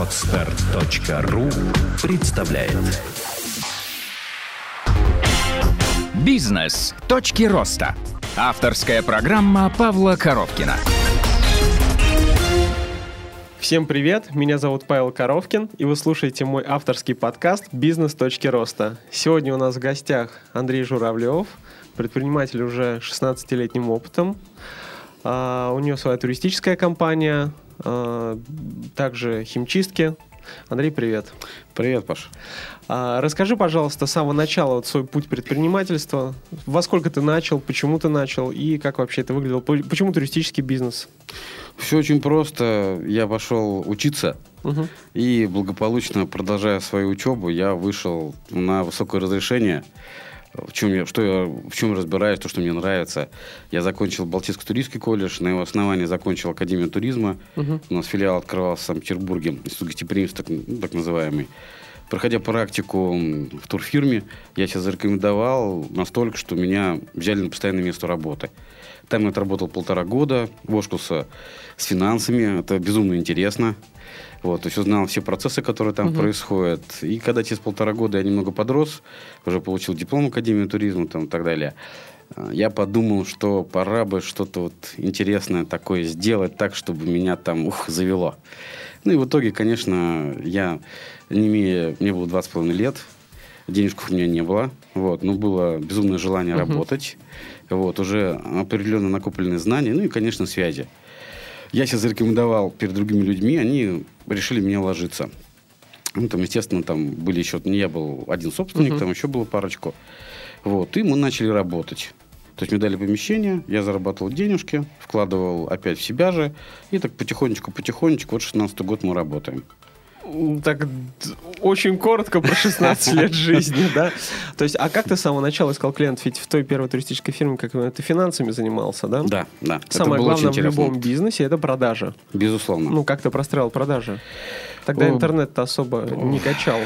Отстар.ру представляет Бизнес. Точки роста. Авторская программа Павла Коровкина. Всем привет, меня зовут Павел Коровкин, и вы слушаете мой авторский подкаст «Бизнес. Точки роста». Сегодня у нас в гостях Андрей Журавлев, предприниматель уже 16-летним опытом. А, у него своя туристическая компания, также химчистки. Андрей, привет. Привет, Паш. А, расскажи, пожалуйста, с самого начала вот свой путь предпринимательства. Во сколько ты начал, почему ты начал и как вообще это выглядело? Почему туристический бизнес? Все очень просто. Я пошел учиться угу. и благополучно, продолжая свою учебу, я вышел на высокое разрешение в чем я, что я, в чем разбираюсь, то, что мне нравится. Я закончил Балтийский туристский колледж, на его основании закончил Академию туризма. Угу. У нас филиал открывался в Санкт-Петербурге, Институт гостеприимства, так, ну, так называемый. Проходя практику в турфирме, я себя зарекомендовал настолько, что меня взяли на постоянное место работы. Там я отработал полтора года, вошкался с финансами, это безумно интересно. Вот, то есть узнал все процессы, которые там угу. происходят. И когда через полтора года я немного подрос, уже получил диплом Академии туризма там, и так далее, э, я подумал, что пора бы что-то вот интересное такое сделать так, чтобы меня там ух, завело. Ну и в итоге, конечно, я, не имея, мне было 20,5 лет, денежков у меня не было, вот, но было безумное желание uh работать, вот, уже определенно накопленные знания, ну и, конечно, связи. Я себя зарекомендовал перед другими людьми, они решили меня ложиться. Ну, там, естественно, там были еще... Не я был один собственник, uh-huh. там еще было парочку. Вот, и мы начали работать. То есть мне дали помещение, я зарабатывал денежки, вкладывал опять в себя же, и так потихонечку-потихонечку, вот 16 год мы работаем так очень коротко про 16 лет жизни, да? То есть, а как ты с самого начала искал клиентов? Ведь в той первой туристической фирме, как ты финансами занимался, да? Да, да. Самое главное в любом бизнесе – это продажа. Безусловно. Ну, как ты простраивал продажи? Тогда интернет-то особо не качал.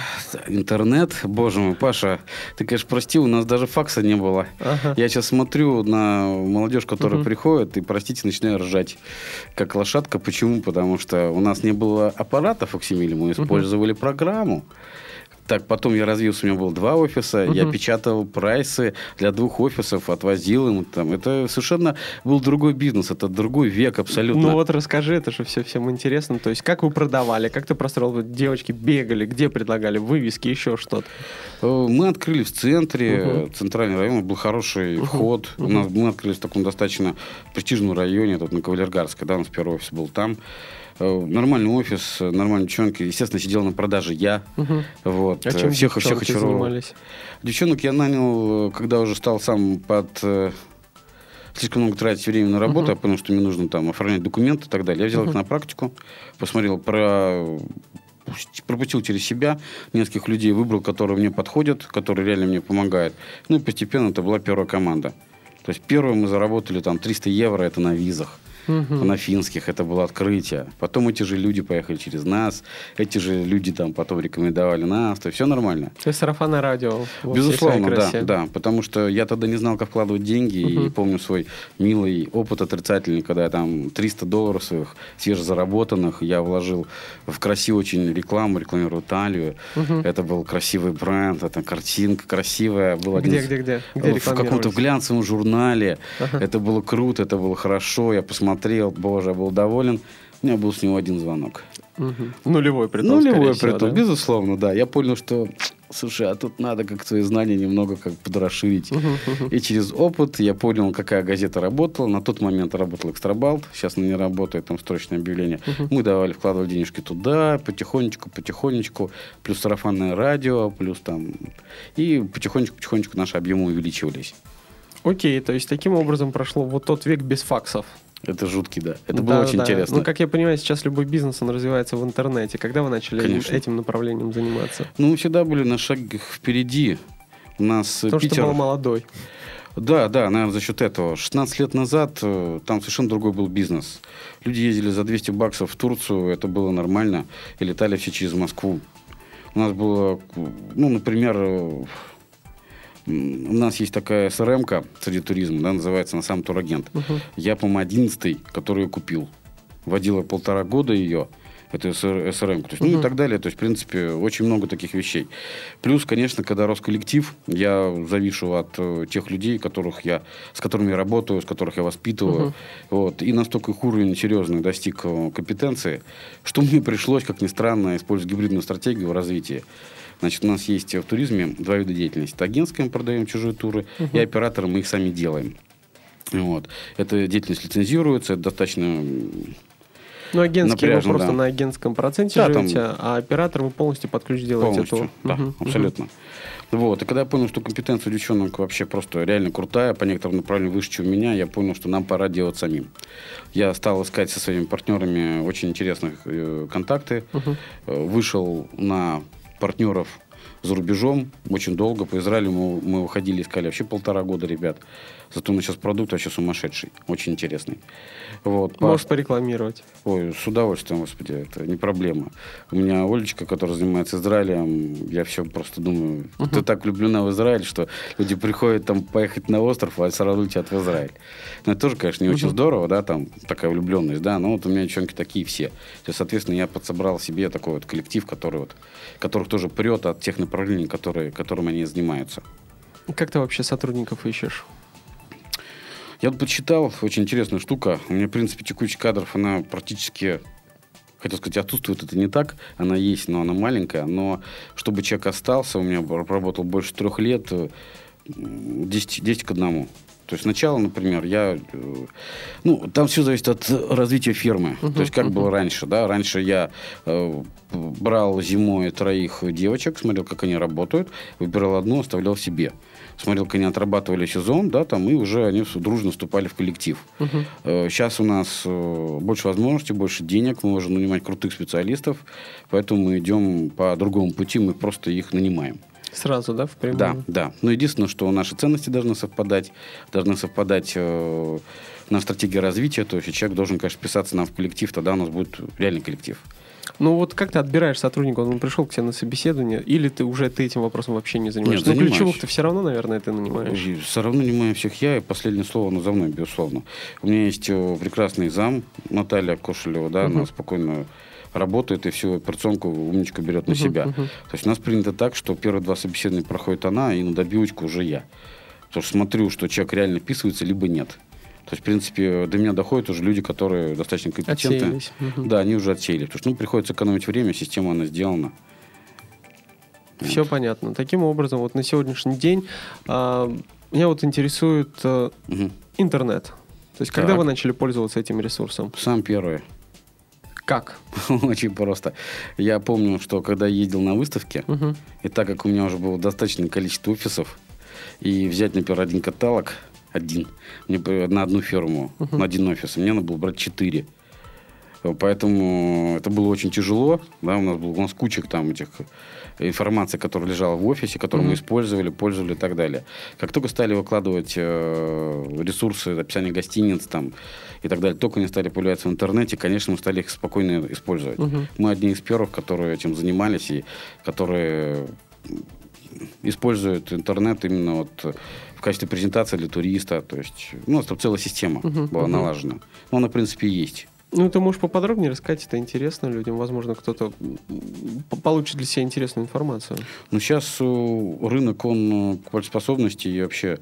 Интернет, боже мой, Паша, ты, конечно, прости, у нас даже факса не было. Ага. Я сейчас смотрю на молодежь, которая угу. приходит, и, простите, начинаю ржать, как лошадка. Почему? Потому что у нас не было аппаратов факсимиле, мы использовали угу. программу. Так, потом я развился, у меня было два офиса, угу. я печатал прайсы для двух офисов, отвозил им там. Это совершенно был другой бизнес, это другой век абсолютно. Ну вот расскажи, это же все всем интересно. То есть как вы продавали, как ты простроил, девочки бегали, где предлагали, вывески, еще что-то? Э, мы открыли в центре, угу. центральный район, был хороший угу. вход. Угу. У нас, мы открыли в таком достаточно престижном районе, тут на Кавалергарской, да, у нас первый офис был там. Э, нормальный офис, нормальные девчонки. Естественно, сидел на продаже я. Угу. Вот. А чем всех, всех очаровал. занимались? Девчонок я нанял, когда уже стал сам под э, слишком много тратить времени на работу, uh-huh. потому что мне нужно там оформлять документы и так далее. Я взял uh-huh. их на практику, посмотрел про пропустил через себя нескольких людей, выбрал, которые мне подходят, которые реально мне помогают. Ну и постепенно это была первая команда. То есть первое мы заработали там 300 евро, это на визах угу. на финских. Это было открытие. Потом эти же люди поехали через нас. Эти же люди там потом рекомендовали нас. То есть все нормально. То есть сарафанное радио. Безусловно, да, да. Потому что я тогда не знал, как вкладывать деньги. Угу. И помню свой милый опыт отрицательный, когда я там 300 долларов своих свежезаработанных я вложил в красивую очень рекламу, рекламирую Италию. Угу. Это был красивый бренд, это картинка красивая. Был где, один... где, где, где? В каком-то глянцевом журнале. Ага. Это было круто, это было хорошо. Я посмотрел смотрел, боже, был доволен. У меня был с него один звонок. Угу. Нулевой притом, Нулевой притом, да? безусловно, да. Я понял, что, слушай, а тут надо как свои знания немного как подрасширить. Угу, угу. И через опыт я понял, какая газета работала. На тот момент работал Экстрабалт, сейчас она не работает, там строчное объявление. Угу. Мы давали, вкладывали денежки туда, потихонечку, потихонечку, плюс сарафанное радио, плюс там... И потихонечку-потихонечку наши объемы увеличивались. Окей, то есть таким образом прошло вот тот век без факсов. Это жуткий, да. Это да, было очень да. интересно. Ну, как я понимаю, сейчас любой бизнес, он развивается в интернете. Когда вы начали Конечно. этим направлением заниматься? Ну, мы всегда были на шаг впереди. У нас Потому Питер... что был молодой. Да, да, наверное, за счет этого. 16 лет назад э, там совершенно другой был бизнес. Люди ездили за 200 баксов в Турцию, это было нормально, и летали все через Москву. У нас было, ну, например, э, у нас есть такая СРМ-ка среди туризма, да, называется на сам турагент. Угу. Я, по-моему, одиннадцатый, который купил. Водила полтора года ее. Это СРМ, то есть, ну и так далее. То есть, в принципе, очень много таких вещей. Плюс, конечно, когда рос коллектив, я завишу от э, тех людей, которых я, с которыми я работаю, с которых я воспитываю. Угу. Вот, и настолько их уровень серьезный достиг э, компетенции, что мне пришлось, как ни странно, использовать гибридную стратегию в развитии. Значит, у нас есть в туризме два вида деятельности. Это мы продаем чужие туры, угу. и операторы мы их сами делаем. Вот. Эта деятельность лицензируется, это достаточно ну, агентский вы просто да. на агентском проценте да, живете, там... а оператор вы полностью под ключ делаете. Полностью, то... да, угу, абсолютно. Угу. Вот. И когда я понял, что компетенция девчонок вообще просто реально крутая, по некоторым направлениям выше, чем у меня, я понял, что нам пора делать самим. Я стал искать со своими партнерами очень интересных э, контакты. Угу. Вышел на партнеров за рубежом очень долго. По Израилю мы, мы выходили, искали вообще полтора года, ребят. Зато у нас сейчас продукт вообще сумасшедший, очень интересный. Вот, Можешь по... порекламировать. Ой, с удовольствием, господи, это не проблема. У меня Олечка, которая занимается Израилем, я все просто думаю, uh-huh. ты так влюблена в Израиль, что люди приходят там поехать на остров, а сразу летят в Израиль. Ну, это тоже, конечно, не uh-huh. очень здорово, да, там такая влюбленность, да, но вот у меня девчонки такие все. То есть, соответственно, я подсобрал себе такой вот коллектив, который вот, которых тоже прет от тех направлений, которые, которым они занимаются. Как ты вообще сотрудников ищешь? Я вот почитал, очень интересная штука. У меня, в принципе, текучесть кадров, она практически хотел сказать, отсутствует это не так, она есть, но она маленькая, но чтобы человек остался, у меня проработал больше трех лет, 10, э, 10 к одному. То есть сначала, например, я... Э, ну, там все зависит от развития фирмы. Uh-huh, То есть как uh-huh. было раньше, да? Раньше я э, брал зимой троих девочек, смотрел, как они работают, выбирал одну, оставлял себе смотрел, как они отрабатывали сезон, да, там, и уже они дружно вступали в коллектив. Угу. Сейчас у нас э, больше возможностей, больше денег, мы можем нанимать крутых специалистов, поэтому мы идем по другому пути, мы просто их нанимаем. Сразу, да, в прямую? Да, да. Но единственное, что наши ценности должны совпадать, должны совпадать э, на стратегии развития, то есть человек должен, конечно, писаться нам в коллектив, тогда у нас будет реальный коллектив. Ну вот как ты отбираешь сотрудника? Он пришел к тебе на собеседование, или ты уже ты этим вопросом вообще не занимаешься? Нет, ну, ключевых ты все равно, наверное, ты нанимаешь. Все равно нанимаю всех я, и последнее слово ну, за мной, безусловно. У меня есть э, прекрасный зам Наталья Кошелева, да, угу. она спокойно работает и всю операционку умничка берет на uh-huh, себя. Uh-huh. То есть у нас принято так, что первые два собеседования проходит она, и на добивочку уже я. Потому что смотрю, что человек реально вписывается, либо нет. То есть, в принципе, до меня доходят уже люди, которые достаточно компетентны. Угу. Да, они уже отсеяли. Потому что ну, приходится экономить время, система она сделана. Все вот. понятно. Таким образом, вот на сегодняшний день а, меня вот интересует а, угу. интернет. То есть, когда так. вы начали пользоваться этим ресурсом? Сам первый. Как? Очень просто. Я помню, что когда ездил на выставке, угу. и так как у меня уже было достаточное количество офисов, и взять, например, один каталог – один. Мне на одну ферму, uh-huh. на один офис. Мне надо было брать четыре. Поэтому это было очень тяжело. Да, у нас было у нас куча там этих информации, которая лежала в офисе, которую mm-hmm. мы использовали, пользовали и так далее. Как только стали выкладывать э, ресурсы, описание гостиниц там и так далее, только они стали появляться в интернете, конечно, мы стали их спокойно использовать. Mm-hmm. Мы одни из первых, которые этим занимались и которые используют интернет именно вот качестве презентации для туриста. То есть ну, там целая система uh-huh, была налажена. Но она, в принципе, есть. Ну, ты можешь поподробнее рассказать, это интересно людям. Возможно, кто-то получит для себя интересную информацию. Ну, сейчас э, рынок, он э, способности и вообще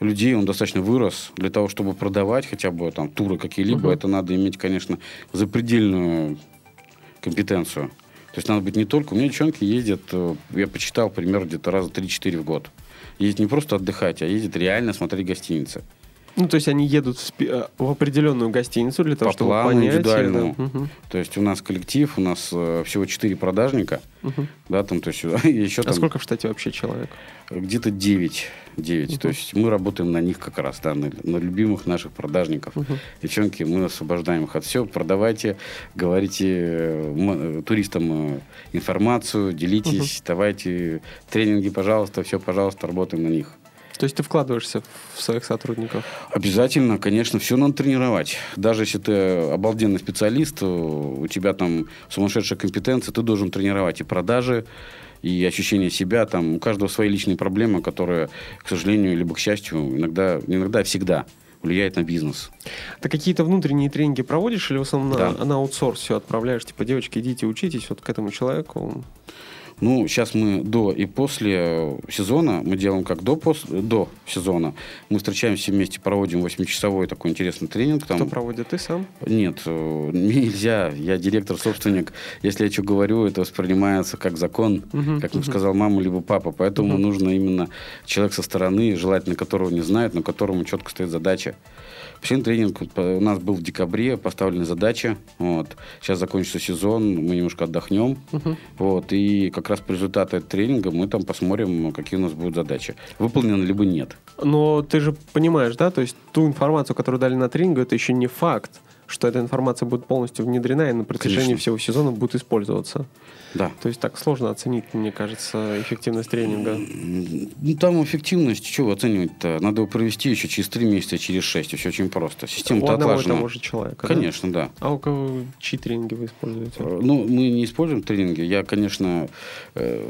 людей, он достаточно вырос. Для того, чтобы продавать хотя бы там туры какие-либо, uh-huh. это надо иметь, конечно, запредельную компетенцию. То есть надо быть не только... У меня девчонки ездят, э, я почитал примерно где-то раза 3-4 в год ездит не просто отдыхать, а ездит реально смотреть гостиницы. Ну, то есть они едут в, спи- э, в определенную гостиницу для того, По чтобы плану понять... индивидуальному. Да. Угу. То есть у нас коллектив, у нас э, всего четыре продажника. Угу. Да, там, то есть, еще а там... сколько в штате вообще человек? Где-то 9. 9. Угу. То есть мы работаем на них как раз, да, на, на любимых наших продажников. Угу. Девчонки, мы освобождаем их от всего. Продавайте, говорите э, э, туристам информацию, делитесь, угу. давайте тренинги, пожалуйста, все, пожалуйста, работаем на них. То есть ты вкладываешься в своих сотрудников? Обязательно, конечно, все надо тренировать. Даже если ты обалденный специалист, у тебя там сумасшедшая компетенция, ты должен тренировать и продажи, и ощущение себя. Там у каждого свои личные проблемы, которые, к сожалению, либо к счастью, иногда, иногда всегда влияет на бизнес. Ты какие-то внутренние тренинги проводишь или в основном Да. на, на аутсорс все отправляешь? Типа, девочки, идите учитесь вот к этому человеку. Ну, сейчас мы до и после сезона, мы делаем как до, пос, до сезона. Мы встречаемся вместе, проводим 8-часовой такой интересный тренинг. Там, Кто проводит? Ты сам? Нет, э, нельзя. Я директор, собственник. Если я что говорю, это воспринимается как закон, Мгм, как мгм. сказал мама либо папа. Поэтому Мгм. нужно именно человек со стороны, желательно которого не знает, но которому четко стоит задача. Последний тренинг у нас был в декабре, поставлена задача. Вот. Сейчас закончится сезон, мы немножко отдохнем. Мгм. Вот. И как раз по результату тренинга мы там посмотрим, какие у нас будут задачи. Выполнены либо нет. Но ты же понимаешь, да, то есть ту информацию, которую дали на тренингу, это еще не факт, что эта информация будет полностью внедрена и на протяжении Конечно. всего сезона будет использоваться. Да. То есть так сложно оценить, мне кажется, эффективность тренинга. Ну, там эффективность, чего оценивать-то? Надо его провести еще через 3 месяца, через 6. Все очень просто. У Система-то одного и отлажена. того же человека. да? Конечно, да. А у кого чьи тренинги вы используете? Э, Ну, мы не используем тренинги. Я, конечно, э,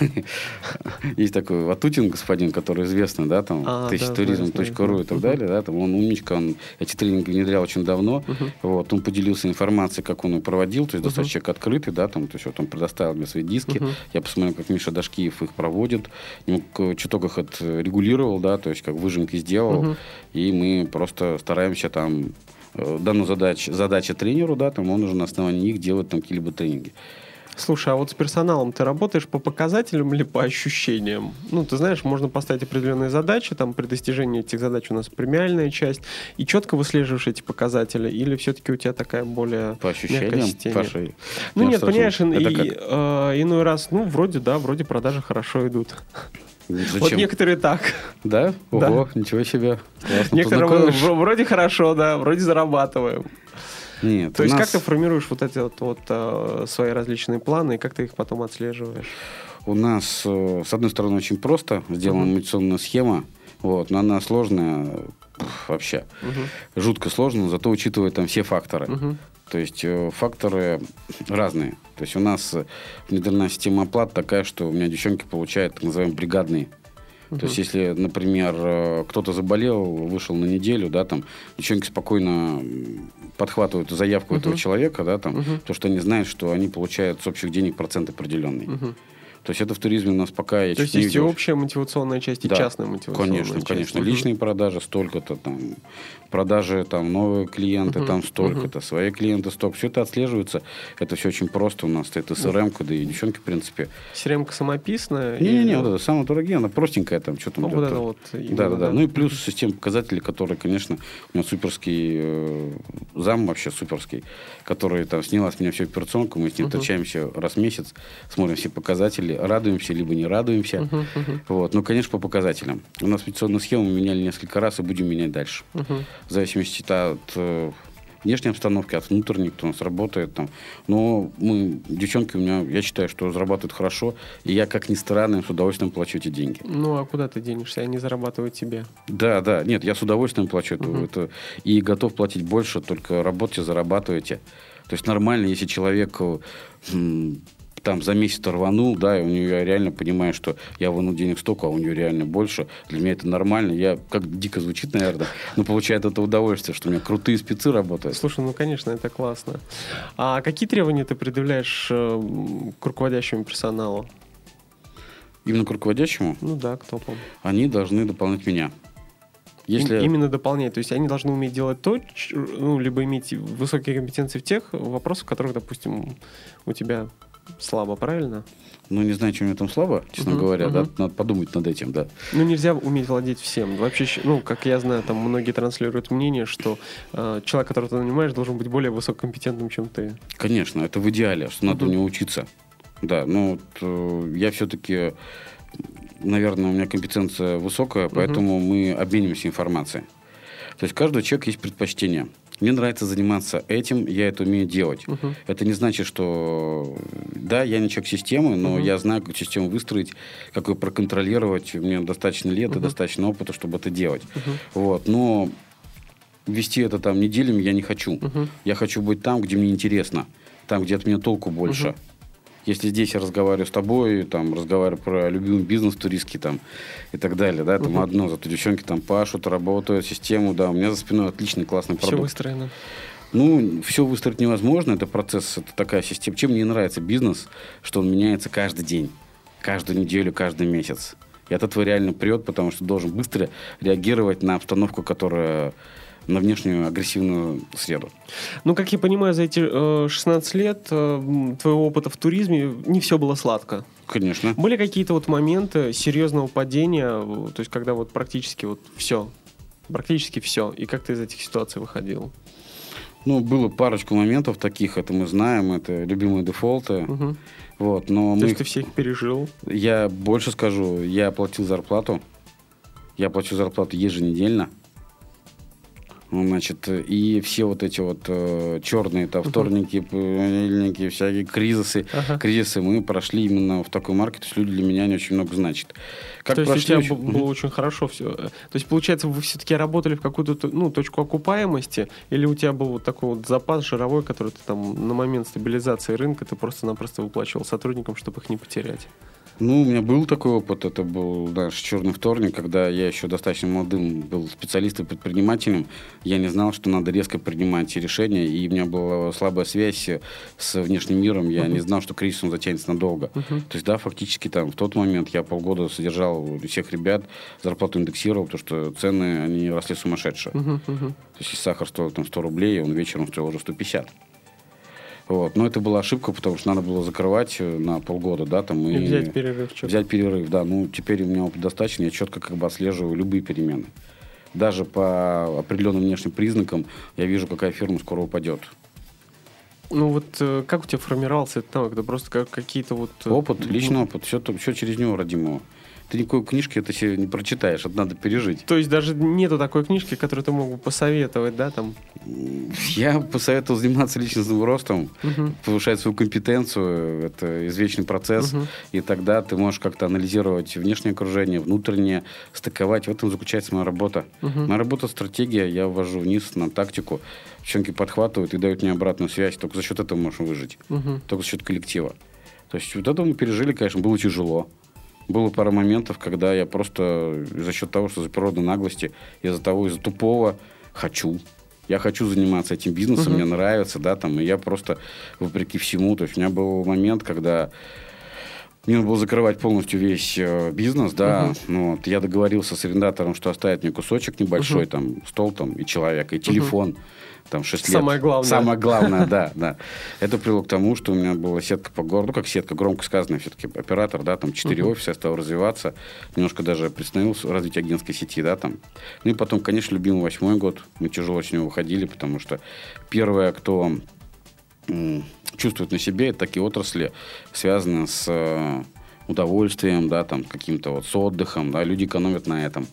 есть такой Ватутин господин, который известный, да, там, А, да, тысячатуризм.ру знаю, и так далее, да, там, он умничка, он эти тренинги внедрял очень давно, вот, он поделился информацией, как он их проводил, то есть достаточно человек открытый, да, там, то есть вот он предоставил мне свои диски, Мгм. я посмотрел, как Миша Дашкиев их проводит, немного чуток их отрегулировал, да, то есть как выжимки сделал, Мгм. и мы просто стараемся там э, данную задачу, задача тренеру, да, там он уже на основании них делает там какие-либо тренинги. Слушай, а вот с персоналом ты работаешь по показателям или по ощущениям? Ну, ты знаешь, можно поставить определенные задачи, там при достижении этих задач у нас премиальная часть, и четко выслеживаешь эти показатели, или все-таки у тебя такая более По ощущениям? Паша, Ну нет, понимаешь, и, э, иной раз, ну, вроде, да, вроде продажи хорошо идут. Зачем? Вот некоторые так. Да? Да. Ого, ничего себе. Классно Некоторые вроде хорошо, да, вроде зарабатываем. Нет, То есть нас, как ты формируешь вот эти вот, вот, э, свои различные планы, и как ты их потом отслеживаешь? у нас, э, с одной стороны, очень просто сделана Мгм. мотивационная схема, вот, но она сложная вообще. Мгм. Жутко сложно, зато учитывает там все факторы. Мгм. То есть э, факторы разные. То есть у нас внедрена система оплат такая, что у меня девчонки получают так называемые бригадные. То есть, если, например, э, кто-то заболел, вышел на неделю, да, там, девчонки спокойно подхватывают заявку этого человека, да, там, то, что они знают, что они получают с общих денег процент определенный. То есть, это в туризме у нас пока я То есть есть и общая мотивационная часть, и Да, частная мотивационная Конечно, часть. конечно. Мгм. Личные продажи столько-то там, продажи там новые клиенты Мгм, там столько-то, свои клиенты столько. Все это отслеживается. Это все очень просто. У нас стоит СРМ, да и девчонки, в принципе. Серемка самописная? Не-не-не, вот это самое дорогие, она простенькая там, что там Ну, вот это вот именно, Да, да, да. да. Ну и плюс система показателей, которые, конечно, у меня суперский э, зам вообще суперский, который там сняла с меня всю операционку, мы с ним встречаемся раз в месяц, смотрим все показатели, радуемся либо не радуемся. Мгм, мгм, Вот. Ну, конечно, по показателям. У нас операционную схему мы меняли несколько раз и будем менять дальше. мгм. В зависимости от э, внешней обстановки, от внутренней, кто у нас работает там. Но мы, девчонки у меня, я считаю, что зарабатывают хорошо, и я, как ни странно, им с удовольствием плачу эти деньги. Ну, а куда ты денешься? Они зарабатывают тебе. Да, да, нет, я с удовольствием плачу это, Мгм. это и готов платить больше, только работайте, зарабатывайте. То есть нормально, если человек э, там за месяц рванул, да, и у нее я реально понимаю, что я вынул денег столько, а у нее реально больше. Для меня это нормально. Я, как дико звучит, наверное, но получает это удовольствие, что у меня крутые спецы работают. Слушай, ну, конечно, это классно. А какие требования ты предъявляешь э, к руководящему персоналу? Именно к руководящему Ну да, к топам. они должны дополнять меня. Если... Именно дополнять. То есть они должны уметь делать то, ну, либо иметь высокие компетенции в тех вопросах, в которых, допустим, у тебя слабо, правильно? Ну, не знаю, чем мне там слабо, честно Мгм, говоря, да, мгм. надо подумать над этим, да. Ну, нельзя уметь владеть всем. Вообще, ну, как я знаю, там многие транслируют мнение, что э, человек, которого ты нанимаешь, должен быть более высококомпетентным, чем ты. Конечно, это в идеале, что надо у Мгм. него учиться. Да, но вот, э, я все-таки, наверное, у меня компетенция высокая, поэтому мы обмениваемся информацией. То есть каждый человек есть предпочтение. Мне нравится заниматься этим, я это умею делать. Мгм. Это не значит, что да, я не человек системы, но Мгм. я знаю, как систему выстроить, как ее проконтролировать. У меня достаточно лет и Мгм. достаточно опыта, чтобы это делать. Мгм. Вот, но вести это там неделями я не хочу. Мгм. Я хочу быть там, где мне интересно, там, где от меня толку больше. Мгм. Если здесь я разговариваю с тобой, там, разговариваю про любимый бизнес туристский там, и так далее, да, там угу. одно, зато девчонки там пашут, работают, систему, да, у меня за спиной отличный, классный продукт. Все выстроено. Ну, все выстроить невозможно, это процесс, это такая система. Чем мне нравится бизнес, что он меняется каждый день, каждую неделю, каждый месяц. И от этого реально прет, потому что должен быстро реагировать на обстановку, которая на внешнюю агрессивную среду. Ну, как я понимаю, за эти э, 16 лет э, твоего опыта в туризме не все было сладко. Конечно. Были какие-то вот моменты серьезного падения, то есть когда вот практически вот все, практически все, и как ты из этих ситуаций выходил? Ну, было парочку моментов таких, это мы знаем, это любимые дефолты. Угу. Вот, но То мы... есть ты всех пережил? Я больше скажу, я оплатил зарплату. Я плачу зарплату еженедельно. Ну, значит, и все вот эти вот э, черные то вторники, понедельники, всякие кризисы, ага. кризисы мы прошли именно в такой маркет. То есть люди для меня не очень много значат. Как то есть у тебя очень... было очень хорошо все. То есть, получается, вы все-таки работали в какую-то ну, точку окупаемости, или у тебя был вот такой вот запас жировой, который ты там на момент стабилизации рынка ты просто-напросто выплачивал сотрудникам, чтобы их не потерять? Ну, у меня был такой опыт. Это был наш черный вторник, когда я еще достаточно молодым был специалистом и предпринимателем. Я не знал, что надо резко принимать решения, и у меня была слабая связь с внешним миром. Я uh-huh. не знал, что кризис он затянется надолго. Uh-huh. То есть, да, фактически там в тот момент я полгода содержал всех ребят, зарплату индексировал, потому что цены, они росли сумасшедшие. Uh-huh. Uh-huh. То есть, сахар стоил там 100 рублей, он вечером стоил уже 150. Вот. Но это была ошибка, потому что надо было закрывать э, на полгода, да, там. И, и взять перерыв. Четко. Взять перерыв, да. Ну, теперь у меня опыт достаточно, я четко как бы отслеживаю любые перемены. Даже по определенным внешним признакам я вижу, какая фирма скоро упадет. Ну вот э, как у тебя формировался этот навык? Это просто как какие-то вот... Э, опыт, личный опыт, все, все через него родимого ты никакой книжки это себе не прочитаешь, это надо пережить. То есть даже нету такой книжки, которую ты мог бы посоветовать, да, там? Я посоветовал заниматься личностным ростом, угу. повышать свою компетенцию, это извечный процесс, угу. и тогда ты можешь как-то анализировать внешнее окружение, внутреннее, стыковать. В этом заключается моя работа. Угу. Моя работа стратегия, я ввожу вниз на тактику, девчонки подхватывают и дают мне обратную связь, только за счет этого можем выжить, угу. только за счет коллектива. То есть вот это мы пережили, конечно, было тяжело. Было пара моментов, когда я просто за счет того, что за природной наглости, из-за того, из-за тупого хочу. Я хочу заниматься этим бизнесом, uh-huh. мне нравится, да, там, и я просто, вопреки всему, то есть у меня был момент, когда мне надо было закрывать полностью весь э, бизнес, да. Ну, вот, я договорился с арендатором, что оставит мне кусочек небольшой, uh-huh. там, стол там и человек, и телефон. Uh-huh там 6 лет. Самое главное. Самое главное, да, да. Это привело к тому, что у меня была сетка по городу, как сетка, громко сказано, все-таки оператор, да, там 4 uh-huh. офиса, я стал развиваться, немножко даже приостановился развитие агентской сети, да, там. Ну и потом, конечно, любимый восьмой год, мы тяжело с него выходили, потому что первое, кто чувствует на себе, это такие отрасли, связанные с э, удовольствием, да, там, каким-то вот с отдыхом, да, люди экономят на этом.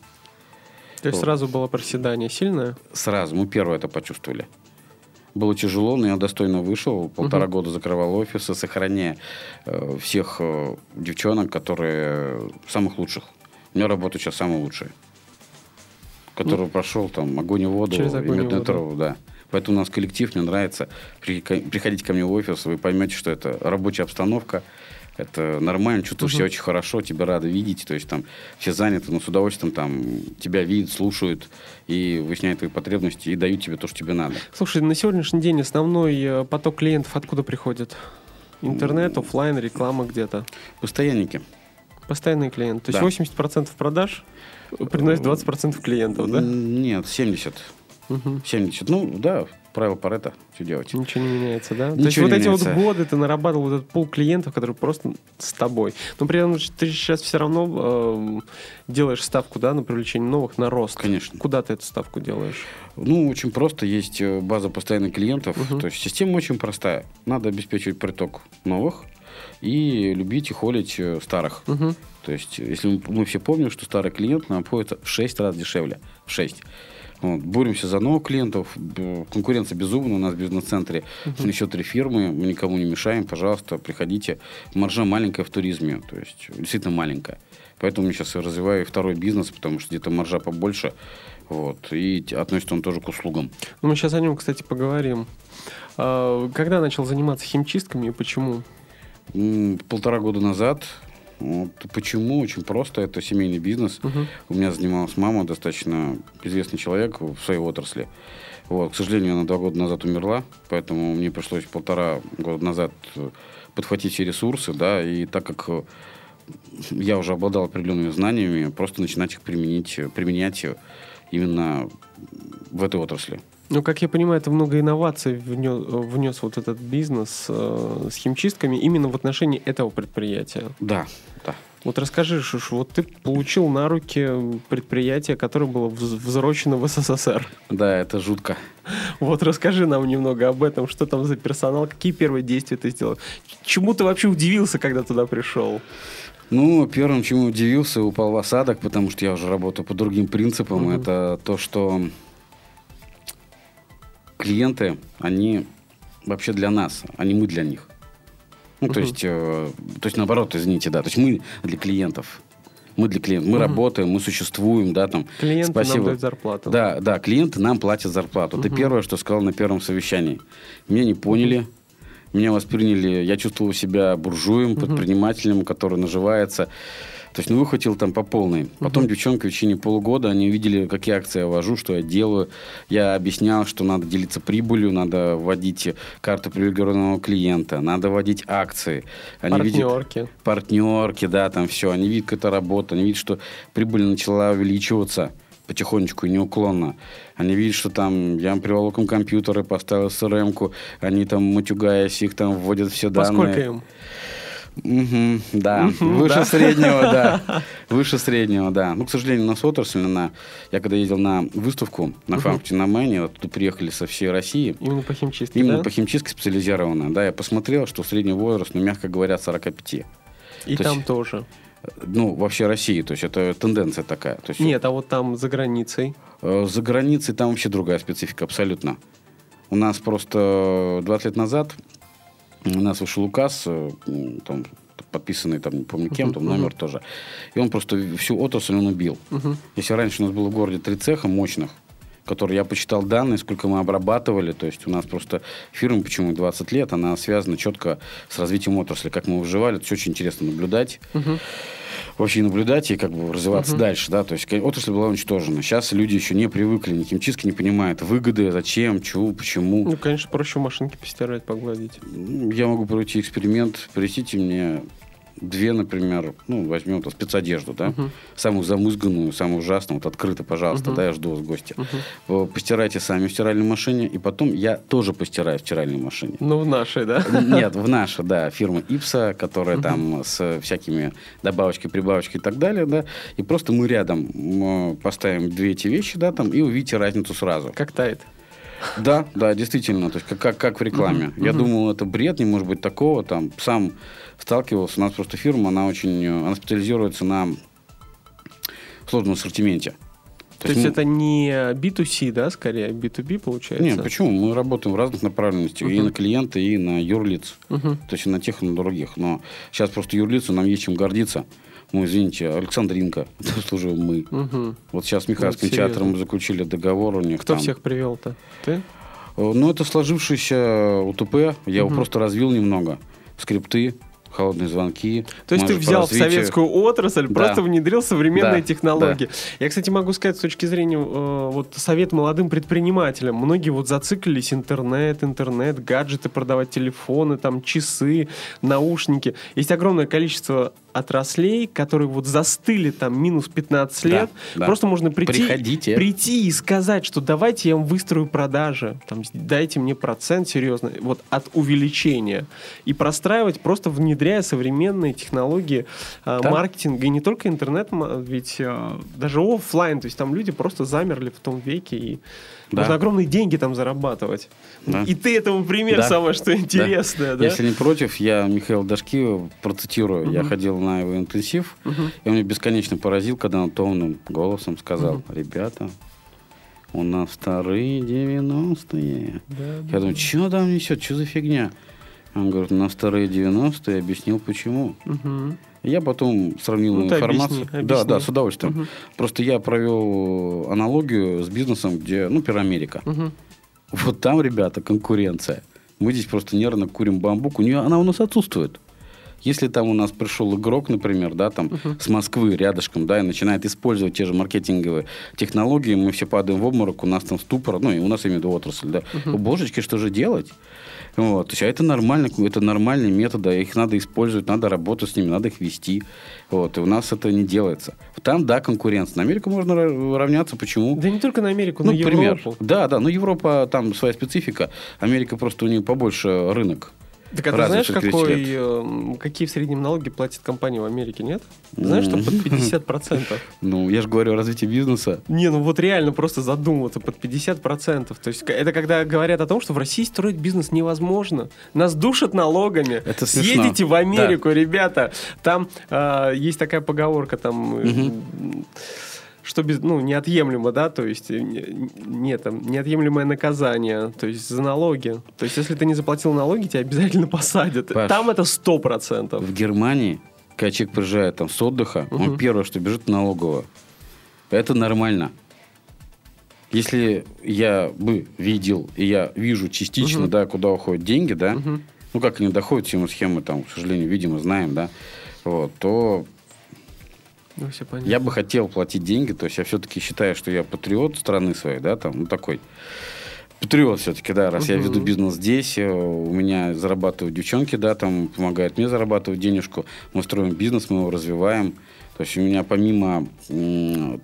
То есть сразу было проседание сильное? Сразу. Мы первое это почувствовали. Было тяжело, но я достойно вышел. Полтора угу. года закрывал офисы, сохраняя э, всех э, девчонок, которые самых лучших. У меня работа сейчас самая лучшая. Который ну, прошел там огонь и воду через огонь и медную траву, да. Поэтому у нас коллектив, мне нравится. Приходите ко мне в офис, вы поймете, что это рабочая обстановка, это нормально, чувствуешь угу. себя очень хорошо, тебя рады видеть, то есть там все заняты, но с удовольствием там тебя видят, слушают и выясняют твои потребности и дают тебе то, что тебе надо. Слушай, на сегодняшний день основной э, поток клиентов откуда приходит? Интернет, офлайн, реклама где-то? Постоянники. Постоянный клиент. То есть да. 80% продаж приносит 20% клиентов, да? Нет, 70. Угу. 70. Ну, да, правило Парета все делать. Ничего не меняется, да? Ничего То есть вот эти меняется. вот годы ты нарабатывал вот этот пул клиентов, которые просто с тобой. Но при этом ты сейчас все равно э, делаешь ставку, да, на привлечение новых, на рост. Конечно. Куда ты эту ставку делаешь? Ну, очень просто. Есть э, база постоянных клиентов. Угу. То есть система очень простая. Надо обеспечивать приток новых и любить и холить э, старых. Угу. То есть, если мы, мы все помним, что старый клиент нам обходится в 6 раз дешевле. В 6. Вот, боремся за новых клиентов. Конкуренция безумная у нас в бизнес-центре. Uh-huh. Еще три фирмы. Мы никому не мешаем. Пожалуйста, приходите. Маржа маленькая в туризме. То есть, действительно маленькая. Поэтому я сейчас развиваю второй бизнес, потому что где-то маржа побольше. Вот, и относится он тоже к услугам. Ну, мы сейчас о нем, кстати, поговорим. А, когда начал заниматься химчистками и почему? Полтора года назад. Вот. Почему? Очень просто. Это семейный бизнес. Мгм. У меня занималась мама, достаточно известный человек в своей отрасли. Вот. К сожалению, она два года назад умерла, поэтому мне пришлось полтора года назад э, подхватить все ресурсы, да, и так как э, я уже обладал определенными знаниями, просто начинать их применить, применять именно в этой отрасли. Ну, как я понимаю, это много инноваций внес, внес вот этот бизнес э, с химчистками именно в отношении этого предприятия. Да, да. Вот расскажи, Шуш, вот ты получил на руки предприятие, которое было вз- взрочено в СССР. Да, это жутко. Вот расскажи нам немного об этом, что там за персонал, какие первые действия ты сделал. Чему ты вообще удивился, когда туда пришел? Ну, первым, чему удивился, упал в осадок, потому что я уже работаю по другим принципам. Мгм. Это то, что клиенты, они вообще для нас, а не мы для них. Ну, то Мгм. есть, э, то есть наоборот, извините, да, то есть мы для клиентов. Мы для клиентов. Мы Мгм. работаем, мы существуем, да, там. Клиенты Спасибо. нам дают зарплату. Да, да, клиенты нам платят зарплату. Это Мгм. первое, что сказал на первом совещании. Меня не поняли, меня восприняли, я чувствовал себя буржуем, предпринимателем, который наживается. То есть, ну, выхватил там по полной. Потом девчонки в течение полугода, они увидели, какие акции я вожу, что я делаю. Я объяснял, что надо делиться прибылью, надо вводить карту привилегированного клиента, надо вводить акции. Они видят- Партнерки. партнерки, да, там все. Они видят, как это работает. Они видят, что прибыль начала увеличиваться потихонечку и неуклонно. Они видят, что там я им приволок им компьютеры, поставил CRM-ку, они там, матюгаясь, их там вводят все По данные. сколько им? Да, выше да. среднего, да. Выше среднего, да. Ну, к сожалению, у нас отрасль, на... я когда ездил на выставку на фабрике на Мэне, вот тут приехали со всей России, Именно по химчистке, именно да? по химчистке специализированная, да, я посмотрел, что средний возраст, ну, мягко говоря, 45. И то там есть- тоже. Ну, вообще России, то есть это тенденция такая. То есть, Нет, а вот там за границей. э, За границей там вообще другая специфика, абсолютно. У нас просто 20 лет назад у нас вышел указ, э, там, подписанный, там, не помню кем, там номер тоже. И он просто всю отрасль он убил. Мгм. Если раньше у нас было в городе три цеха мощных, которые я посчитал данные, сколько мы обрабатывали. То есть у нас просто фирма, почему 20 лет, она связана четко с развитием отрасли. Как мы выживали, это все очень интересно наблюдать. Мгм. Вообще наблюдать и как бы развиваться дальше, да, то есть отрасль была уничтожена. Сейчас люди еще не привыкли, ни химчистки не понимают выгоды, зачем, чего, почему. Ну, конечно, проще машинки постирать, погладить. Ну, Я могу провести эксперимент, принесите мне две, например, ну, возьмем то спецодежду, да, самую замызганную, самую ужасную, вот открыто, пожалуйста, да, я жду вас в гости. Вы Постирайте сами в стиральной машине, и потом я тоже постираю в стиральной машине. Ну, в нашей, да? Нет, в наша, да, фирма Ипса, которая там с всякими добавочкой, прибавочкой и так далее, да, и просто мы рядом м, поставим две эти вещи, да, там, и увидите разницу сразу. Как тает. Да, да, действительно, то есть как, как, как в рекламе. Я думал, это бред, не может быть такого, там, сам сталкивался, у нас просто фирма, она очень, э, она специализируется на сложном ассортименте. То есть мы- это не B2C, да, скорее, а B2B получается? Нет, почему? Мы работаем в разных направленностях. И на клиента, и на юрлиц. Мгм. То есть и на тех, и на других. Но сейчас просто юрлицу нам есть чем гордиться. Мы, извините, Александринка, это служим мы. Мгм. Вот сейчас с Михайловским Ну, серьезно. театром заключили договор у них. Кто там. всех привел-то? Ты? Э, Ну, это сложившийся УТП. Я его просто развил немного. Скрипты, холодные звонки. То есть ты взял в развитию. советскую отрасль, Да. просто внедрил современные Да, технологии. Я, кстати, могу сказать с точки зрения э, вот совет молодым предпринимателям. Многие вот зациклились интернет, интернет, гаджеты продавать, телефоны, там часы, наушники. Есть огромное количество отраслей, которые вот застыли там минус 15 Да, лет. да. Просто можно прийти, Приходите. прийти и сказать, что давайте я вам выстрою продажи, там, дайте мне процент серьезно, вот от увеличения. И простраивать, просто внедряя современные технологии Да. маркетинга. И не только интернет, ведь э, даже оффлайн, то есть там люди просто замерли в том веке, и Да. можно огромные деньги там зарабатывать. Да. И ты этому пример Да. самое, что интересное, да? Если не против, я Михаил Дашки процитирую. Я ходил на его интенсив, и он меня бесконечно поразил, когда он томным голосом сказал, ребята, у нас вторые 90-е. Я думаю, что там несет, что за фигня? Он говорит, у нас вторые 90-е, объяснил почему. Мгм. Я потом сравнил Ну, информацию. объясни, Да, объясни. да, с удовольствием. Просто я провел аналогию с бизнесом, где, ну, Пирамерика. Мгм. Вот там, ребята, конкуренция. Мы здесь просто нервно курим бамбук. У нее она у нас отсутствует. Если там у нас пришел игрок, например, да, там uh-huh. с Москвы рядышком, да, и начинает использовать те же маркетинговые технологии, мы все падаем в обморок, у нас там ступор, ну, и у нас именно отрасль, да. Uh-huh. Божечки, что же делать? Вот. То есть, а это нормально, это нормальные методы, их надо использовать, надо работать с ними, надо их вести. Вот. И у нас это не делается. Там, да, конкуренция. На Америку можно равняться. Почему? Да не только на Америку, ну, на Европу. Пример. Да, да, но Европа, там своя специфика. Америка просто у нее побольше рынок. Так а ты знаешь, какой, э, какие в среднем налоги платит компания в Америке, нет? Знаешь, что под 50%. Ну, я же говорю о развитии бизнеса. Не, ну вот реально просто задумываться под 50%. То есть это когда говорят о том, что в России строить бизнес невозможно. Нас душат налогами. Это смешно. Съедете в Америку, да. ребята. Там э, есть такая поговорка, там... Угу что без, ну, неотъемлемо, да, то есть э, нет, там, неотъемлемое наказание, то есть за налоги. То есть если ты не заплатил налоги, тебя обязательно посадят. Паш, там это сто процентов. В Германии, когда человек приезжает там с отдыха, угу. он первое, что бежит в налоговую. Это нормально. Если я бы видел, и я вижу частично, угу. да, куда уходят деньги, да, угу. ну, как они доходят, все мы схемы там, к сожалению, видимо, знаем, да, вот, то ну, все понятно. Я бы хотел платить деньги, то есть я все-таки считаю, что я патриот страны своей, да, там, ну, такой патриот все-таки, да, раз угу. я веду бизнес здесь, э, у меня зарабатывают девчонки, да, там помогают мне зарабатывать денежку, мы строим бизнес, мы его развиваем, то есть у меня помимо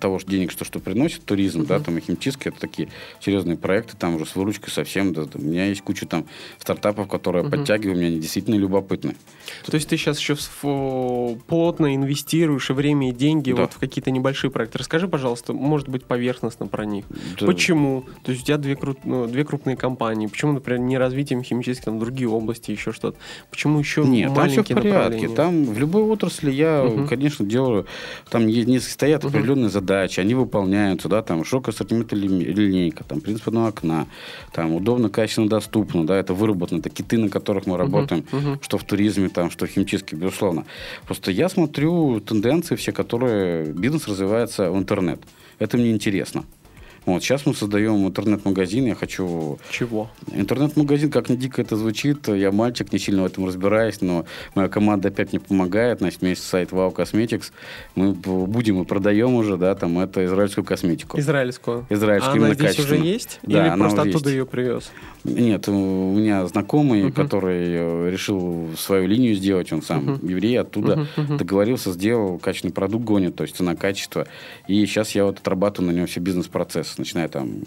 того, что денег, что, что приносит туризм, uh-huh. да, там и химчистки, это такие серьезные проекты, там уже с выручкой совсем. Да, у меня есть куча там стартапов, которые uh-huh. подтягиваю, меня они действительно любопытны. То есть ты сейчас еще плотно инвестируешь и время, и деньги да. вот в какие-то небольшие проекты. Расскажи, пожалуйста, может быть, поверхностно про них. Да. Почему? То есть у тебя две, кру... ну, две крупные компании. Почему, например, не развитием химчистки, там другие области, еще что-то? Почему еще Нет, маленькие там все в порядке. Там в любой отрасли я, uh-huh. конечно, делаю там не стоят определенные uh-huh. задачи, они выполняются, да, там широкая ассортиментная линейка, там принцип одного окна, там удобно, качественно, доступно, да, это выработано, это киты, на которых мы работаем. Uh-huh. что в туризме, там, что в химчистке, безусловно. Просто я смотрю тенденции все, которые бизнес развивается в интернет. Это мне интересно. Вот, сейчас мы создаем интернет-магазин, я хочу... Чего? Интернет-магазин, как ни дико это звучит, я мальчик, не сильно в этом разбираюсь, но моя команда опять не помогает, значит, меня есть сайт Wow Cosmetics, мы будем и продаем уже, да, там, это израильскую косметику. Израильскую? Израильскую, а она здесь уже есть? Да, Или просто оттуда есть. ее привез? Нет, у меня знакомый, uh-huh. который э, решил свою линию сделать, он сам uh-huh. еврей, оттуда uh-huh. договорился, сделал, качественный продукт гонит, то есть цена-качество. И сейчас я вот отрабатываю на нем все бизнес-процессы, начиная там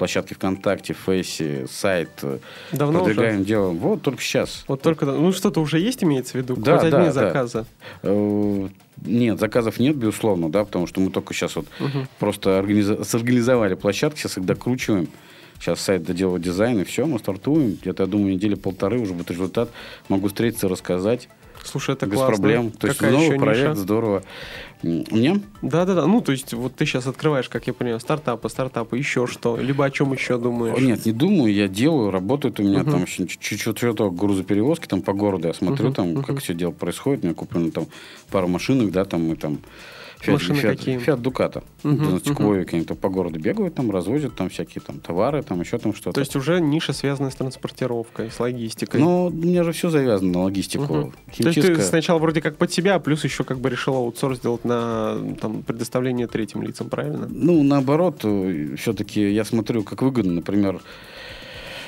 площадки ВКонтакте, Фейсе, сайт. Э, Давно продвигаем, уже? делаем. Вот только сейчас. Вот только, ну что-то уже есть, имеется в виду? Да, Хоть да, одни да. заказы? Э, нет, заказов нет, безусловно, да, потому что мы только сейчас вот угу. просто организ... сорганизовали площадки, сейчас их докручиваем. Сейчас сайт доделывает дизайн, и все, мы стартуем. Где-то, я думаю, недели полторы уже будет результат. Могу встретиться, рассказать. Слушай, это без классно. проблем. То Какая есть новый проект, ниша? здорово. Мне? Да, да, да. Ну, то есть, вот ты сейчас открываешь, как я понимаю, стартапы, стартапы, еще что, либо о чем еще думаешь? Нет, не думаю, я делаю, работает у меня uh-huh. там чуть-чуть что-то грузоперевозки там по городу, я смотрю uh-huh. там, uh-huh. как все дело происходит, у меня куплено там пару машинок, да, там мы там Фиат, Машины Фиат, какие? Фиат Дуката. Uh-huh, uh-huh. какие-то по городу бегают, там развозят там всякие там товары, там еще там что-то. То есть уже ниша, связанная с транспортировкой, с логистикой. Ну, у меня же все завязано на логистику. Uh-huh. Химчистка... То есть ты сначала вроде как под себя, а плюс еще как бы решил аутсорс сделать на там, предоставление третьим лицам, правильно? Ну, наоборот, э, все-таки я смотрю, как выгодно, например,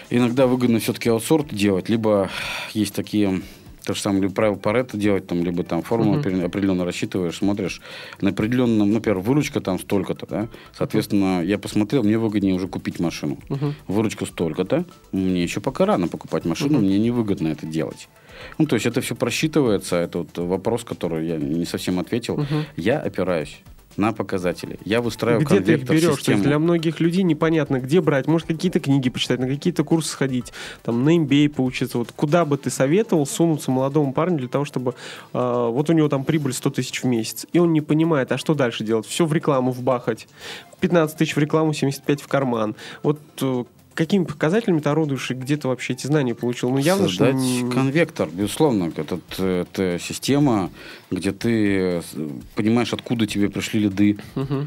иногда выгодно все-таки аутсорс делать, либо есть такие то же самое, либо правило Паретта делать, там, либо там формулу uh-huh. определенно рассчитываешь, смотришь на определенном, например, выручка там столько-то, да, соответственно, uh-huh. я посмотрел, мне выгоднее уже купить машину. Uh-huh. Выручка столько-то, мне еще пока рано покупать машину, uh-huh. мне невыгодно это делать. Ну, то есть это все просчитывается, это вот вопрос, который я не совсем ответил. Uh-huh. Я опираюсь на показатели. Я выстраиваю Где ты их берешь? То есть для многих людей непонятно, где брать. Может, какие-то книги почитать, на какие-то курсы сходить, там, на MBA поучиться. Вот куда бы ты советовал сунуться молодому парню для того, чтобы... Э, вот у него там прибыль 100 тысяч в месяц, и он не понимает, а что дальше делать? Все в рекламу вбахать. 15 тысяч в рекламу, 75 в карман. Вот э, какими показателями ты орудуешь и где ты вообще эти знания получил? Ну, явно, Создать что... конвектор, безусловно. Это, это система, где ты понимаешь, откуда тебе пришли лиды. Угу.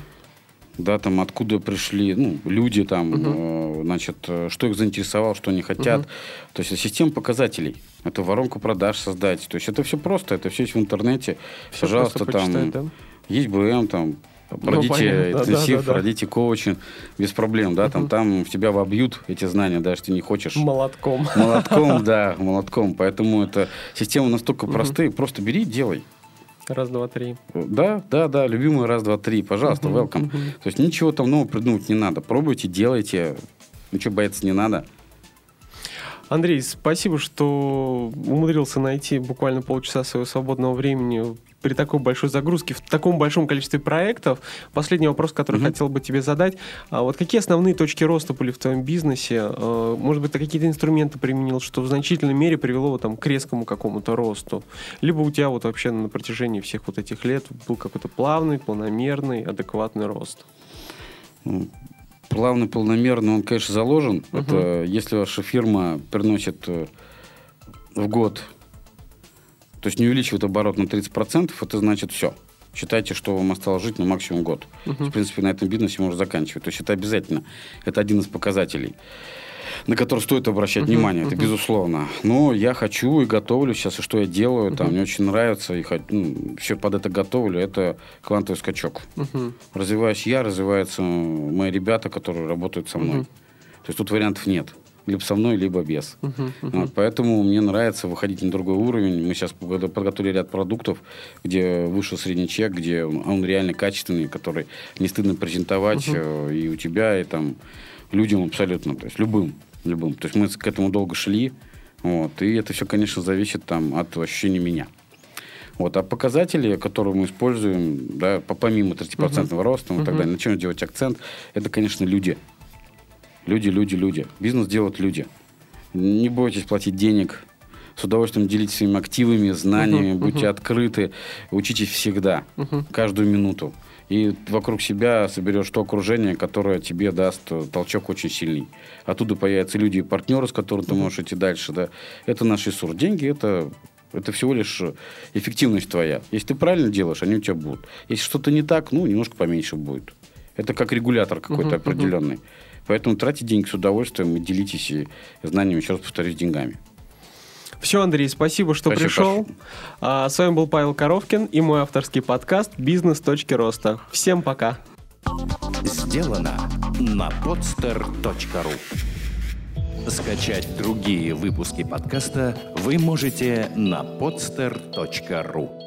да, там, откуда пришли, ну, люди там, uh-huh. э, значит, э, что их заинтересовало, что они хотят. Uh-huh. То есть система показателей. Это воронку продаж создать. То есть это все просто, это все есть в интернете. Все Пожалуйста, там да? есть БМ, там, Пройдите ну, интенсив, да, да, да. пройдите коучинг, без проблем, да, там, там в тебя вобьют эти знания, да, что ты не хочешь. Молотком. Молотком, да, молотком. Поэтому эта система настолько простая, просто бери, делай. Раз, два, три. Да, да, да, любимый раз, два, три. Пожалуйста, welcome. Uh-huh. То есть ничего там нового придумать не надо. Пробуйте, делайте. Ничего бояться не надо. Андрей, спасибо, что умудрился найти буквально полчаса своего свободного времени при такой большой загрузке, в таком большом количестве проектов. Последний вопрос, который mm-hmm. хотел бы тебе задать. А вот какие основные точки роста были в твоем бизнесе? А, может быть, ты какие-то инструменты применил, что в значительной мере привело там, к резкому какому-то росту? Либо у тебя вот вообще на протяжении всех вот этих лет был какой-то плавный, планомерный, адекватный рост? Плавный, полномерный, он, конечно, заложен. Uh-huh. Это если ваша фирма приносит э, в год то есть не увеличивает оборот на 30%, это значит все. Считайте, что вам осталось жить на максимум год. Uh-huh. В принципе, на этом бизнесе можно заканчивать. То есть это обязательно. Это один из показателей на который стоит обращать uh-huh, внимание, это uh-huh. безусловно. Но я хочу и готовлю сейчас, и что я делаю, uh-huh. там мне очень нравится, и ну, все под это готовлю, это квантовый скачок. Uh-huh. Развиваюсь я, развиваются мои ребята, которые работают со мной. Uh-huh. То есть тут вариантов нет либо со мной, либо без. Uh-huh, uh-huh. Вот, поэтому мне нравится выходить на другой уровень. Мы сейчас подготовили ряд продуктов, где вышел средний чек, где он реально качественный, который не стыдно презентовать uh-huh. и у тебя, и там людям абсолютно, то есть любым, любым. То есть мы к этому долго шли, вот, и это все, конечно, зависит там от ощущения меня. Вот. А показатели, которые мы используем, да, помимо 30% uh-huh. роста и uh-huh. так далее, на чем делать акцент, это, конечно, люди. Люди, люди, люди. Бизнес делают люди. Не бойтесь платить денег. С удовольствием делитесь своими активами, знаниями, uh-huh, будьте uh-huh. открыты, учитесь всегда, uh-huh. каждую минуту. И вокруг себя соберешь то окружение, которое тебе даст толчок очень сильный. Оттуда появятся люди и партнеры, с которыми ты можешь идти дальше. Да? Это наш ресурс. Деньги это это всего лишь эффективность твоя. Если ты правильно делаешь, они у тебя будут. Если что-то не так, ну, немножко поменьше будет. Это как регулятор какой-то uh-huh, определенный. Uh-huh. Поэтому тратьте деньги с удовольствием и делитесь знаниями, еще раз повторюсь, деньгами. Все, Андрей, спасибо, что спасибо, пришел. А, с вами был Павел Коровкин и мой авторский подкаст «Бизнес. Точки роста». Всем пока. Сделано на podster.ru Скачать другие выпуски подкаста вы можете на podster.ru